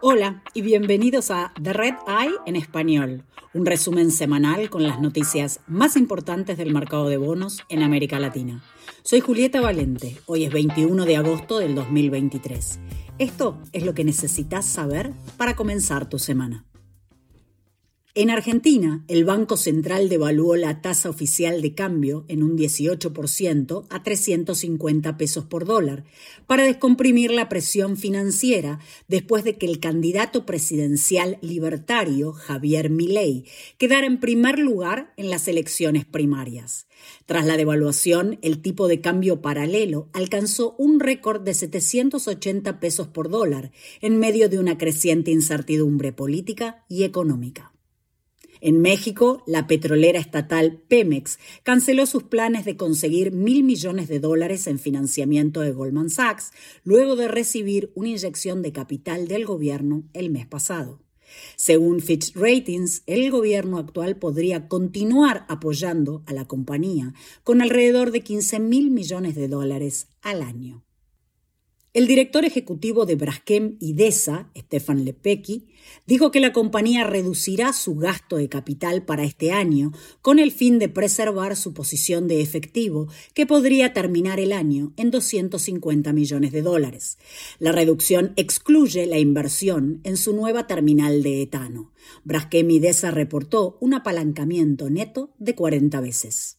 Hola y bienvenidos a The Red Eye en español, un resumen semanal con las noticias más importantes del mercado de bonos en América Latina. Soy Julieta Valente, hoy es 21 de agosto del 2023. Esto es lo que necesitas saber para comenzar tu semana. En Argentina, el Banco Central devaluó la tasa oficial de cambio en un 18% a 350 pesos por dólar para descomprimir la presión financiera después de que el candidato presidencial libertario Javier Milei quedara en primer lugar en las elecciones primarias. Tras la devaluación, el tipo de cambio paralelo alcanzó un récord de 780 pesos por dólar en medio de una creciente incertidumbre política y económica. En México, la petrolera estatal Pemex canceló sus planes de conseguir mil millones de dólares en financiamiento de Goldman Sachs luego de recibir una inyección de capital del gobierno el mes pasado. Según Fitch Ratings, el gobierno actual podría continuar apoyando a la compañía con alrededor de 15 mil millones de dólares al año. El director ejecutivo de Braskem Idesa, Stefan Lepecki, dijo que la compañía reducirá su gasto de capital para este año con el fin de preservar su posición de efectivo, que podría terminar el año en 250 millones de dólares. La reducción excluye la inversión en su nueva terminal de etano. Braskem Idesa reportó un apalancamiento neto de 40 veces.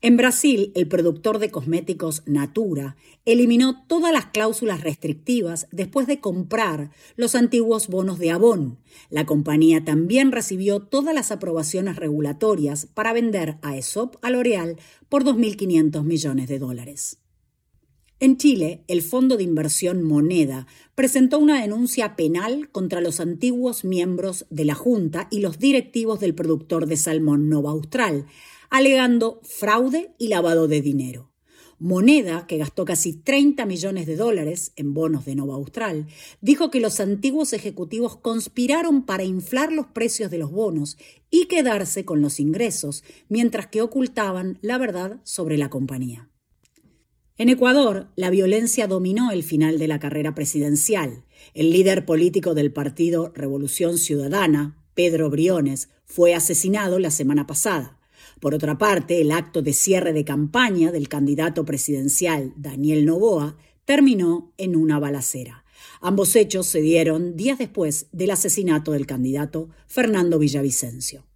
En Brasil, el productor de cosméticos Natura eliminó todas las cláusulas restrictivas después de comprar los antiguos bonos de Avon. La compañía también recibió todas las aprobaciones regulatorias para vender a ESOP a L'Oreal por 2.500 millones de dólares. En Chile, el fondo de inversión Moneda presentó una denuncia penal contra los antiguos miembros de la Junta y los directivos del productor de salmón Nova Austral, alegando fraude y lavado de dinero. Moneda, que gastó casi 30 millones de dólares en bonos de Nova Austral, dijo que los antiguos ejecutivos conspiraron para inflar los precios de los bonos y quedarse con los ingresos, mientras que ocultaban la verdad sobre la compañía. En Ecuador, la violencia dominó el final de la carrera presidencial. El líder político del partido Revolución Ciudadana, Pedro Briones, fue asesinado la semana pasada. Por otra parte, el acto de cierre de campaña del candidato presidencial Daniel Novoa terminó en una balacera. Ambos hechos se dieron días después del asesinato del candidato Fernando Villavicencio.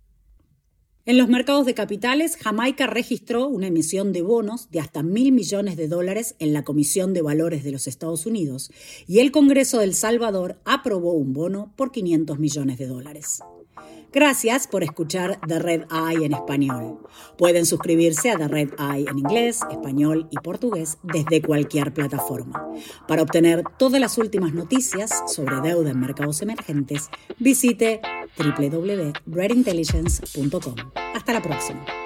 En los mercados de capitales, Jamaica registró una emisión de bonos de hasta mil millones de dólares en la Comisión de Valores de los Estados Unidos y el Congreso del Salvador aprobó un bono por 500 millones de dólares. Gracias por escuchar The Red Eye en español. Pueden suscribirse a The Red Eye en inglés, español y portugués desde cualquier plataforma. Para obtener todas las últimas noticias sobre deuda en mercados emergentes, visite www.redintelligence.com. Hasta la próxima.